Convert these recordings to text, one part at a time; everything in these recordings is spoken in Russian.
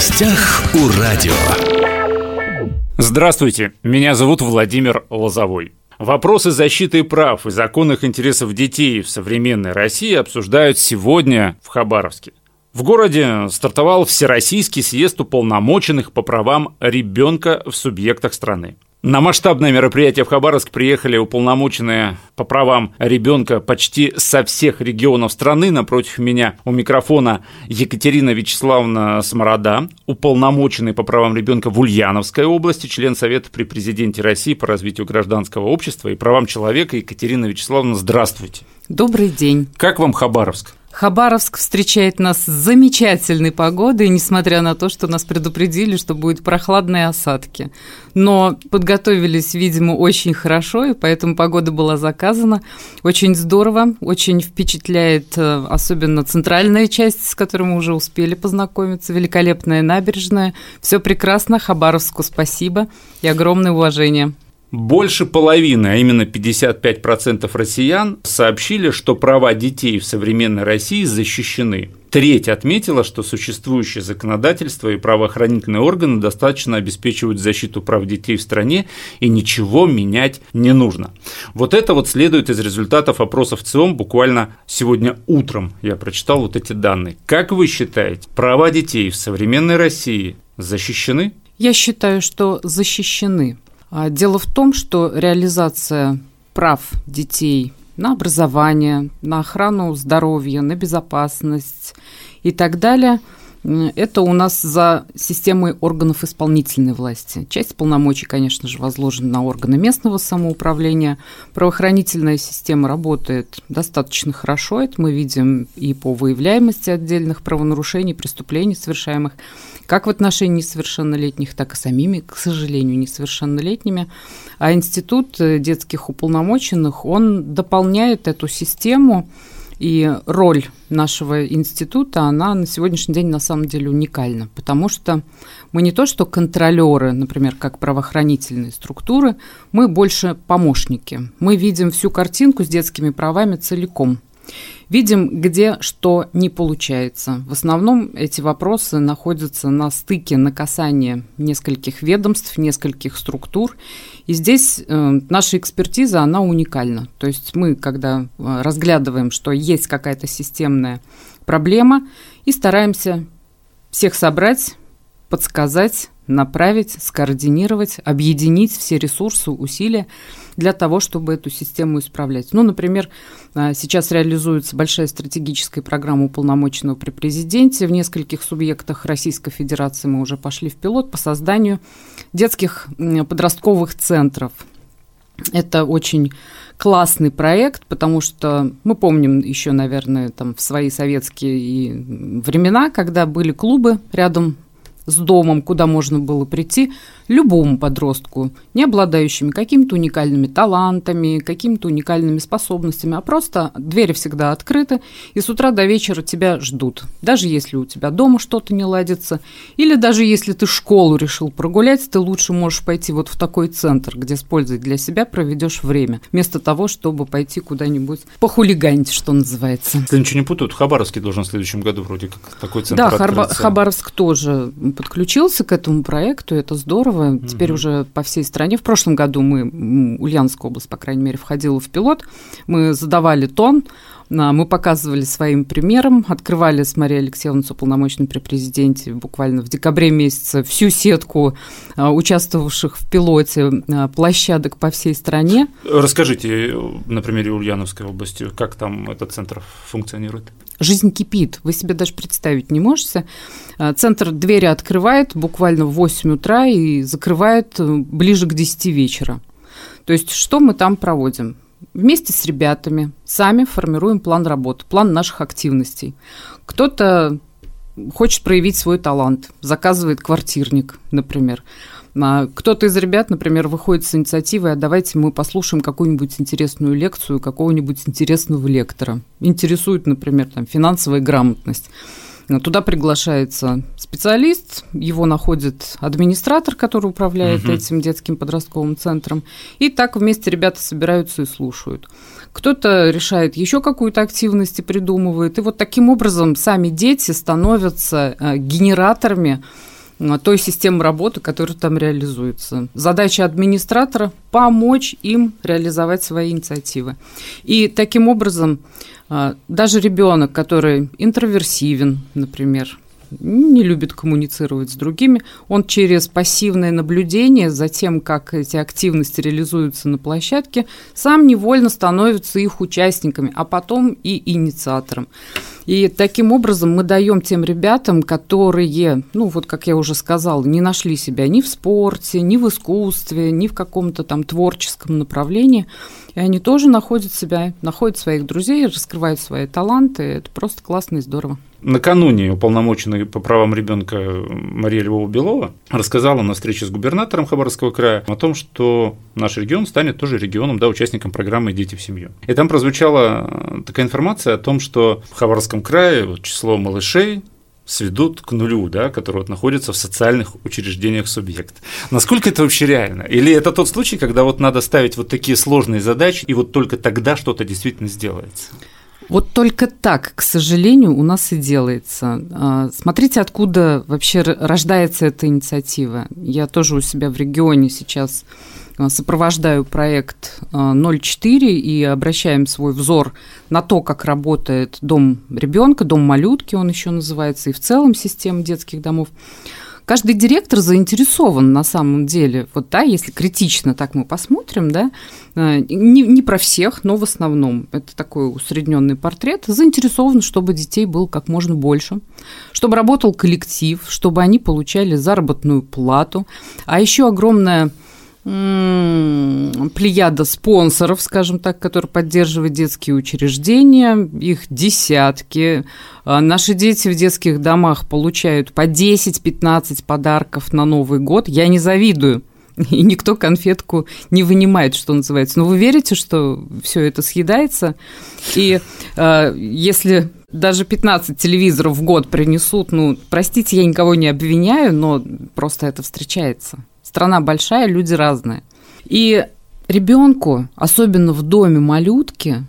гостях у радио. Здравствуйте, меня зовут Владимир Лозовой. Вопросы защиты прав и законных интересов детей в современной России обсуждают сегодня в Хабаровске. В городе стартовал Всероссийский съезд уполномоченных по правам ребенка в субъектах страны. На масштабное мероприятие в Хабаровск приехали уполномоченные по правам ребенка почти со всех регионов страны. Напротив меня у микрофона Екатерина Вячеславовна Сморода, уполномоченный по правам ребенка в Ульяновской области, член Совета при президенте России по развитию гражданского общества и правам человека. Екатерина Вячеславовна, здравствуйте. Добрый день. Как вам Хабаровск? Хабаровск встречает нас с замечательной погодой, несмотря на то, что нас предупредили, что будут прохладные осадки. Но подготовились, видимо, очень хорошо, и поэтому погода была заказана. Очень здорово, очень впечатляет э, особенно центральная часть, с которой мы уже успели познакомиться, великолепная набережная. Все прекрасно, Хабаровску спасибо и огромное уважение. Больше половины, а именно 55% россиян сообщили, что права детей в современной России защищены. Треть отметила, что существующее законодательство и правоохранительные органы достаточно обеспечивают защиту прав детей в стране и ничего менять не нужно. Вот это вот следует из результатов опросов ЦИОМ буквально сегодня утром я прочитал вот эти данные. Как вы считаете, права детей в современной России защищены? Я считаю, что защищены. А, дело в том, что реализация прав детей на образование, на охрану здоровья, на безопасность и так далее – это у нас за системой органов исполнительной власти. Часть полномочий, конечно же, возложена на органы местного самоуправления. Правоохранительная система работает достаточно хорошо. Это мы видим и по выявляемости отдельных правонарушений, преступлений, совершаемых как в отношении несовершеннолетних, так и самими, к сожалению, несовершеннолетними. А институт детских уполномоченных, он дополняет эту систему, и роль нашего института, она на сегодняшний день на самом деле уникальна, потому что мы не то что контролеры, например, как правоохранительные структуры, мы больше помощники. Мы видим всю картинку с детскими правами целиком. Видим, где что не получается. В основном эти вопросы находятся на стыке, на касании нескольких ведомств, нескольких структур. И здесь э, наша экспертиза, она уникальна. То есть мы, когда э, разглядываем, что есть какая-то системная проблема, и стараемся всех собрать, подсказать, направить, скоординировать, объединить все ресурсы, усилия для того, чтобы эту систему исправлять. Ну, например, а, сейчас реализуется большая стратегическая программа уполномоченного при президенте. В нескольких субъектах Российской Федерации мы уже пошли в пилот по созданию детских подростковых центров. Это очень классный проект, потому что мы помним еще, наверное, там в свои советские времена, когда были клубы рядом с домом, куда можно было прийти любому подростку, не обладающими какими-то уникальными талантами, какими-то уникальными способностями, а просто двери всегда открыты, и с утра до вечера тебя ждут. Даже если у тебя дома что-то не ладится, или даже если ты школу решил прогулять, ты лучше можешь пойти вот в такой центр, где с пользой для себя проведешь время, вместо того, чтобы пойти куда-нибудь похулиганить, что называется. Если ничего не путают, Хабаровский должен в следующем году вроде как такой центр Да, открыться. Хабаровск тоже подключился к этому проекту, это здорово. Угу. Теперь уже по всей стране. В прошлом году мы, Ульяновская область, по крайней мере, входила в пилот. Мы задавали тон, а, мы показывали своим примером, открывали с Марией Алексеевной с уполномоченным при президенте буквально в декабре месяце всю сетку а, участвовавших в пилоте а, площадок по всей стране. Расскажите на примере Ульяновской области, как там этот центр функционирует? Жизнь кипит, вы себе даже представить не можете. Центр двери открывает буквально в 8 утра и закрывает э, ближе к 10 вечера. То есть что мы там проводим? вместе с ребятами сами формируем план работы, план наших активностей. Кто-то хочет проявить свой талант, заказывает квартирник, например. А кто-то из ребят, например, выходит с инициативой, а давайте мы послушаем какую-нибудь интересную лекцию какого-нибудь интересного лектора. Интересует, например, там, финансовая грамотность. Туда приглашается специалист, его находит администратор, который управляет угу. этим детским подростковым центром. И так вместе ребята собираются и слушают. Кто-то решает еще какую-то активность и придумывает. И вот таким образом сами дети становятся э, генераторами той системы работы, которая там реализуется. Задача администратора – помочь им реализовать свои инициативы. И таким образом а, даже ребенок, который интроверсивен, например, не любит коммуницировать с другими, он через пассивное наблюдение за тем, как эти активности реализуются на площадке, сам невольно становится их участниками, а потом и инициатором. И таким образом мы даем тем ребятам, которые, ну вот как я уже сказала, не нашли себя ни в спорте, ни в искусстве, ни в каком-то там творческом направлении, и они тоже находят себя, находят своих друзей, раскрывают свои таланты. Это просто классно и здорово. Накануне уполномоченный по правам ребенка Мария Львова-Белова рассказала на встрече с губернатором Хабаровского края о том, что наш регион станет тоже регионом, да, участником программы «Дети в семью». И там прозвучала такая информация о том, что в Хабаровском крае вот, число малышей сведут к нулю, да, которые вот находятся в социальных учреждениях субъект. Насколько это вообще реально? Или это тот случай, когда вот надо ставить вот такие сложные задачи, и вот только тогда что-то действительно сделается? Вот только так, к сожалению, у нас и делается. А, смотрите, откуда вообще рождается эта инициатива. Я тоже у себя в регионе сейчас а, сопровождаю проект 04 и обращаем свой взор на то, как работает дом ребенка, дом малютки, он еще называется, и в целом система детских домов. Каждый директор заинтересован на самом деле, вот да, если критично так мы посмотрим, да, э, не, не про всех, но в основном. Это такой усредненный портрет, заинтересован, чтобы детей было как можно больше, чтобы работал коллектив, чтобы они получали заработную плату, а еще огромная плеяда спонсоров, скажем так, которые поддерживают детские учреждения, их десятки. А, наши дети в детских домах получают по 10-15 подарков на Новый год. Я не завидую. И никто конфетку не вынимает, что называется. Но вы верите, что все это съедается? И э, если даже 15 телевизоров в год принесут, ну, простите, я никого не обвиняю, но просто это встречается. Страна большая, люди разные. И ребенку, особенно в доме малютки,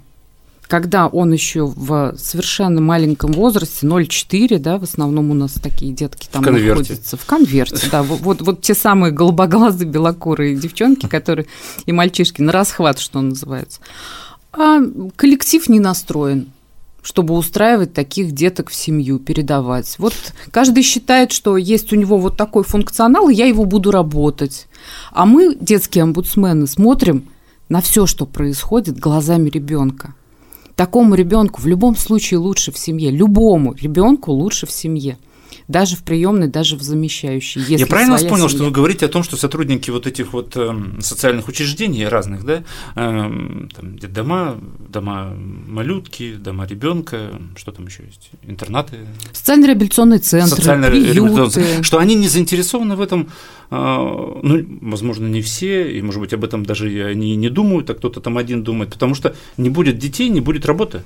когда он еще в совершенно маленьком возрасте, 0,4, да, в основном у нас такие детки там в находятся. В конверте, да. Вот, вот те самые голубоглазые белокурые девчонки, которые и мальчишки на расхват, что называется. А коллектив не настроен чтобы устраивать таких деток в семью, передавать. Вот каждый считает, что есть у него вот такой функционал, и я его буду работать. А мы, детские омбудсмены, смотрим на все, что происходит глазами ребенка. Такому ребенку в любом случае лучше в семье, любому ребенку лучше в семье даже в приемной, даже в замещающей. Я правильно вас понял, семья. что вы говорите о том, что сотрудники вот этих вот э, социальных учреждений разных, да, э, там, дома, дома малютки, дома ребенка, что там еще есть, интернаты, социально-реабилитационные центры, приюты, что они не заинтересованы в этом, э, ну, возможно, не все, и, может быть, об этом даже они не думают, а кто-то там один думает, потому что не будет детей, не будет работы.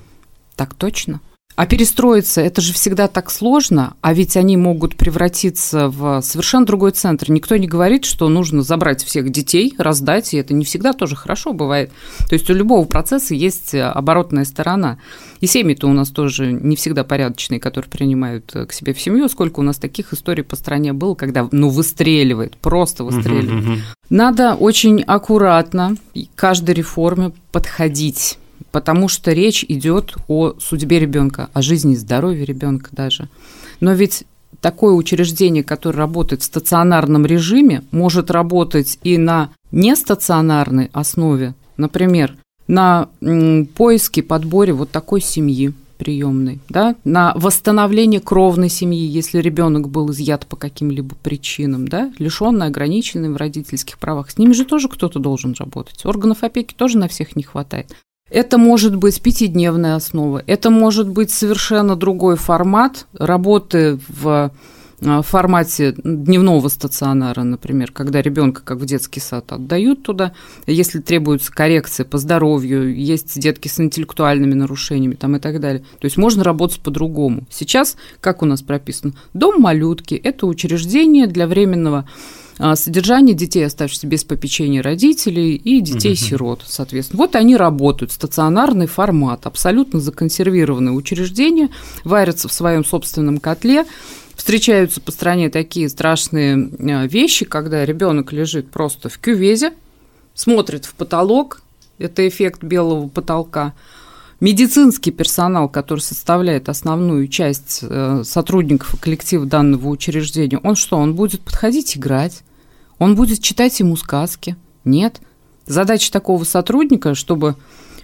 Так точно. А перестроиться это же всегда так сложно, а ведь они могут превратиться в совершенно другой центр. Никто не говорит, что нужно забрать всех детей, раздать, и это не всегда тоже хорошо бывает. То есть у любого процесса есть оборотная сторона. И семьи-то у нас тоже не всегда порядочные, которые принимают к себе в семью. Сколько у нас таких историй по стране было, когда ну выстреливает, просто выстреливает. Надо очень аккуратно к каждой реформе подходить потому что речь идет о судьбе ребенка, о жизни здоровье ребенка даже. Но ведь такое учреждение, которое работает в стационарном режиме, может работать и на нестационарной основе, например, на поиске, подборе вот такой семьи приемной, да, на восстановление кровной семьи, если ребенок был изъят по каким-либо причинам, да, лишенный, ограниченный в родительских правах. С ними же тоже кто-то должен работать. Органов опеки тоже на всех не хватает. Это может быть пятидневная основа, это может быть совершенно другой формат работы в э, формате дневного стационара, например, когда ребенка как в детский сад отдают туда, если требуется коррекция по здоровью, есть детки с интеллектуальными нарушениями там и так далее. То есть можно работать по-другому. Сейчас, как у нас прописано, дом малютки – это учреждение для временного содержание детей, оставшихся без попечения родителей, и детей-сирот, соответственно. Вот они работают, стационарный формат, абсолютно законсервированные учреждения, варятся в своем собственном котле, встречаются по стране такие страшные а, вещи, когда ребенок лежит просто в кювезе, смотрит в потолок, это эффект белого потолка, медицинский персонал, который составляет основную часть э, сотрудников коллектива данного учреждения, он что, он будет подходить играть? Он будет читать ему сказки? Нет. Задача такого сотрудника, чтобы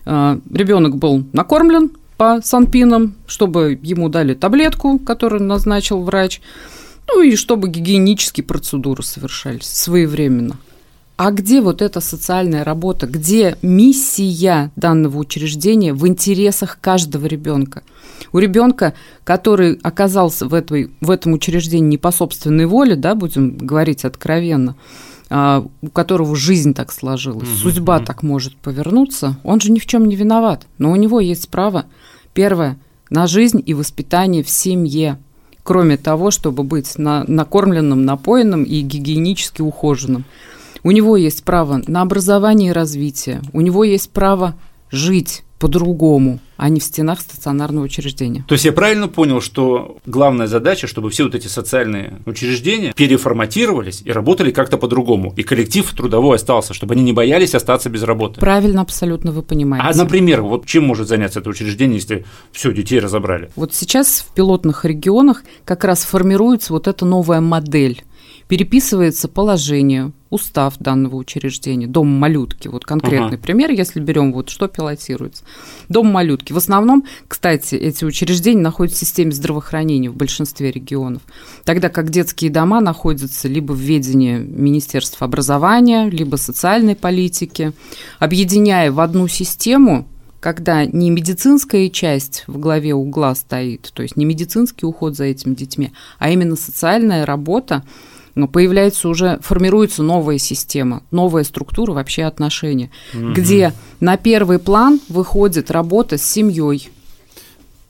э, ребенок был накормлен по санпинам, чтобы ему дали таблетку, которую назначил врач, ну и чтобы гигиенические процедуры совершались своевременно. А где вот эта социальная работа? Где миссия данного учреждения в интересах каждого ребенка? У ребенка, который оказался в, этой, в этом учреждении не по собственной воле, да, будем говорить откровенно, а, у которого жизнь так сложилась, угу, судьба угу. так может повернуться, он же ни в чем не виноват. Но у него есть право, первое, на жизнь и воспитание в семье кроме того, чтобы быть на, накормленным, напоенным и гигиенически ухоженным. У него есть право на образование и развитие. У него есть право жить по-другому, а не в стенах стационарного учреждения. То есть я правильно понял, что главная задача, чтобы все вот эти социальные учреждения переформатировались и работали как-то по-другому, и коллектив трудовой остался, чтобы они не боялись остаться без работы. Правильно, абсолютно вы понимаете. А, например, вот чем может заняться это учреждение, если все детей разобрали? Вот сейчас в пилотных регионах как раз формируется вот эта новая модель переписывается положение, устав данного учреждения, дом малютки, вот конкретный ага. пример, если берем вот что пилотируется. Дом малютки. В основном, кстати, эти учреждения находятся в системе здравоохранения в большинстве регионов, тогда как детские дома находятся либо в ведении Министерства образования, либо социальной политики, объединяя в одну систему когда не медицинская часть в главе угла стоит, то есть не медицинский уход за этими детьми, а именно социальная работа, но появляется уже, формируется новая система, новая структура вообще отношений, угу. где на первый план выходит работа с семьей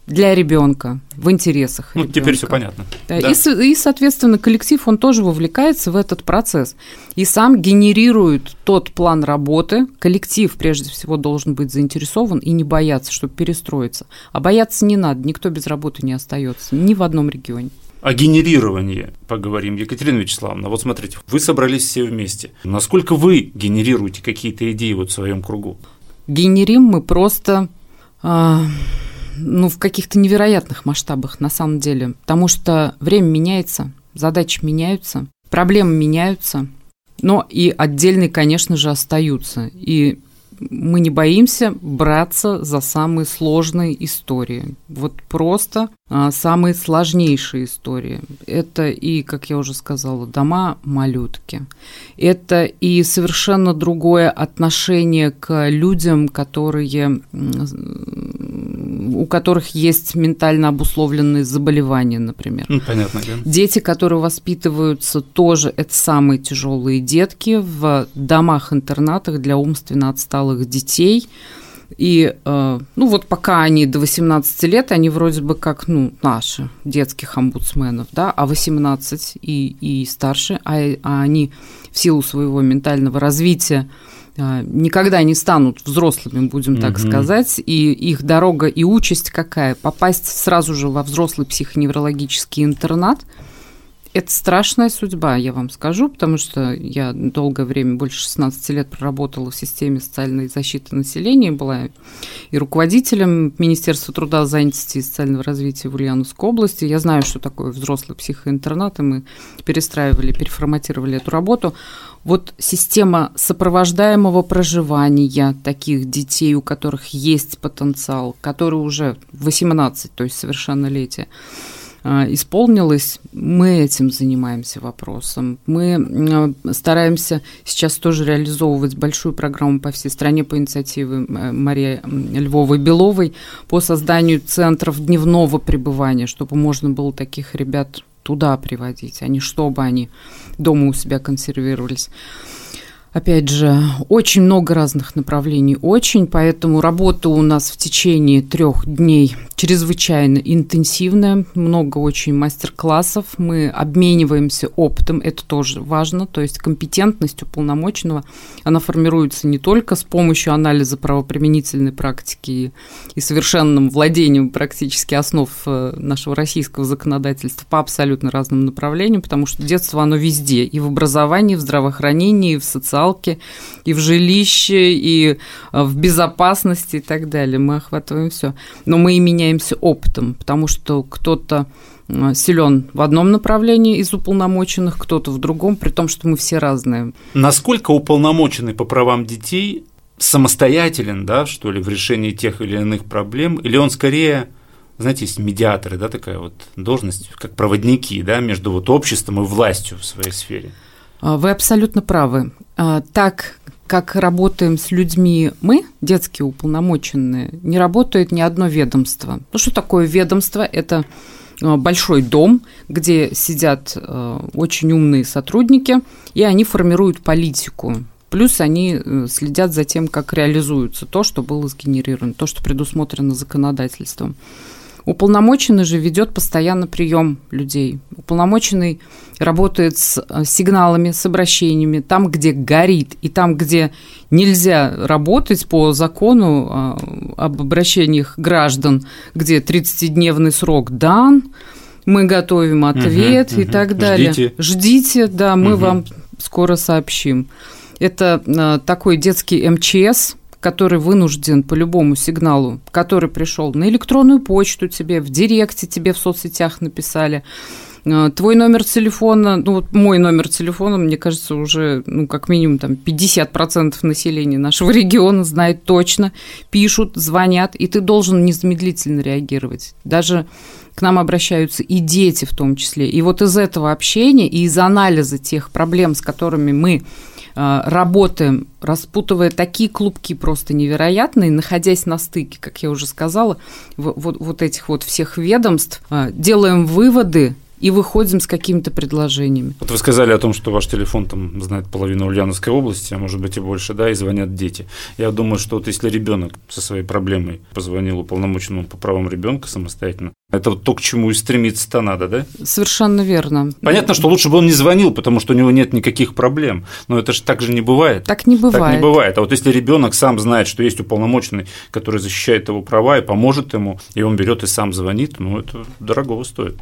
для ребенка в интересах. Ну, теперь все понятно. Да, да. И, и, соответственно, коллектив, он тоже вовлекается в этот процесс. И сам генерирует тот план работы. Коллектив, прежде всего, должен быть заинтересован и не бояться, чтобы перестроиться. А бояться не надо, никто без работы не остается, ни в одном регионе о генерировании поговорим. Екатерина Вячеславовна, вот смотрите, вы собрались все вместе. Насколько вы генерируете какие-то идеи вот в своем кругу? Генерим мы просто э, ну, в каких-то невероятных масштабах на самом деле, потому что время меняется, задачи меняются, проблемы меняются, но и отдельные, конечно же, остаются. И мы не боимся браться за самые сложные истории. Вот просто а, самые сложнейшие истории. Это и, как я уже сказала, дома малютки. Это и совершенно другое отношение к людям, которые, у которых есть ментально обусловленные заболевания, например. Ну, понятно, да. Дети, которые воспитываются, тоже это самые тяжелые детки в домах-интернатах для умственно отсталых детей – и, э, ну, вот пока они до 18 лет, они вроде бы как, ну, наши, детских омбудсменов, да, а 18 и, и старше, а, а они в силу своего ментального развития никогда не станут взрослыми, будем так угу. сказать, и их дорога и участь какая? Попасть сразу же во взрослый психоневрологический интернат – это страшная судьба, я вам скажу, потому что я долгое время, больше 16 лет проработала в системе социальной защиты населения, была и руководителем Министерства труда, занятости и социального развития в Ульяновской области. Я знаю, что такое взрослый психоинтернат, и мы перестраивали, переформатировали эту работу. Вот система сопровождаемого проживания таких детей, у которых есть потенциал, которые уже 18, то есть совершеннолетие, исполнилось, мы этим занимаемся вопросом. Мы а, стараемся сейчас тоже реализовывать большую программу по всей стране по инициативе э, Марии Львовой-Беловой по созданию центров дневного пребывания, чтобы можно было таких ребят туда приводить, а не чтобы они дома у себя консервировались. Опять же, очень много разных направлений, очень, поэтому работа у нас в течение трех дней чрезвычайно интенсивная, много очень мастер-классов, мы обмениваемся опытом, это тоже важно, то есть компетентность уполномоченного, она формируется не только с помощью анализа правоприменительной практики и совершенным владением практически основ э, нашего российского законодательства по абсолютно разным направлениям, потому что детство, оно везде, и в образовании, и в здравоохранении, и в социальном социалке, и в жилище, и э, в безопасности и так далее. Мы охватываем все. Но мы и меняемся опытом, потому что кто-то э, силен в одном направлении из уполномоченных, кто-то в другом, при том, что мы все разные. Насколько уполномоченный по правам детей самостоятелен, да, что ли, в решении тех или иных проблем, или он скорее знаете, есть медиаторы, да, такая вот должность, как проводники, да, между вот обществом и властью в своей сфере. А, вы абсолютно правы. А, так как работаем с людьми мы, детские уполномоченные, не работает ни одно ведомство. Ну что такое ведомство? Это а, большой дом, где сидят очень умные сотрудники, и они формируют политику. Плюс они э, следят за тем, как реализуется то, что было сгенерировано, то, что предусмотрено законодательством. Уполномоченный же ведет постоянно прием людей. Уполномоченный работает с э, сигналами, с обращениями, там, где горит, и там, где нельзя работать по закону э, об обращениях граждан, где 30-дневный срок дан, мы готовим ответ угу, и угу. так далее. Ждите. Ждите, да, мы угу. вам скоро сообщим. Это э, такой детский МЧС, который вынужден по любому сигналу, который пришел на электронную почту тебе, в директе тебе в соцсетях написали, э, Твой номер телефона, ну вот мой номер телефона, мне кажется, уже ну, как минимум там 50% населения нашего региона знает точно, пишут, звонят, и ты должен незамедлительно реагировать. Даже к нам обращаются и дети в том числе. И вот из этого общения и из анализа тех проблем, с которыми мы Э, работаем, распутывая такие клубки просто невероятные, находясь на стыке, как я уже сказала, вот, вот этих вот всех ведомств, э, делаем выводы и выходим с какими-то предложениями. Вот вы сказали о том, что ваш телефон там знает половину Ульяновской области, а может быть и больше, да, и звонят дети. Я думаю, что вот если ребенок со своей проблемой позвонил уполномоченному по правам ребенка самостоятельно, это вот то, к чему и стремиться-то надо, да? Совершенно верно. Понятно, что лучше бы он не звонил, потому что у него нет никаких проблем. Но это же так же не бывает. Так не бывает. Так не бывает. А вот если ребенок сам знает, что есть уполномоченный, который защищает его права и поможет ему, и он берет и сам звонит, ну это дорогого стоит.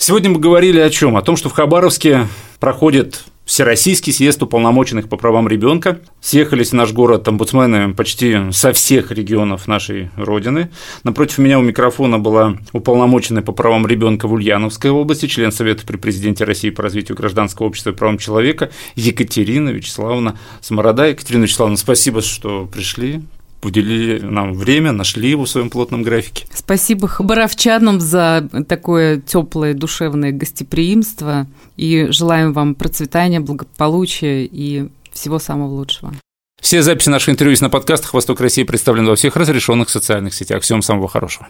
Сегодня мы говорили о чем? О том, что в Хабаровске проходит Всероссийский съезд уполномоченных по правам ребенка. Съехались в наш город омбудсмены почти со всех регионов нашей Родины. Напротив меня у микрофона была уполномоченная по правам ребенка в Ульяновской области, член Совета при президенте России по развитию гражданского общества и правам человека Екатерина Вячеславовна Сморода. Екатерина Вячеславовна, спасибо, что пришли уделили нам время, нашли его в своем плотном графике. Спасибо хабаровчанам за такое теплое душевное гостеприимство и желаем вам процветания, благополучия и всего самого лучшего. Все записи наших интервью есть на подкастах «Восток России» представлены во всех разрешенных социальных сетях. Всем самого хорошего.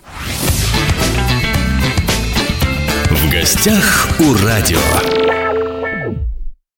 В гостях у радио.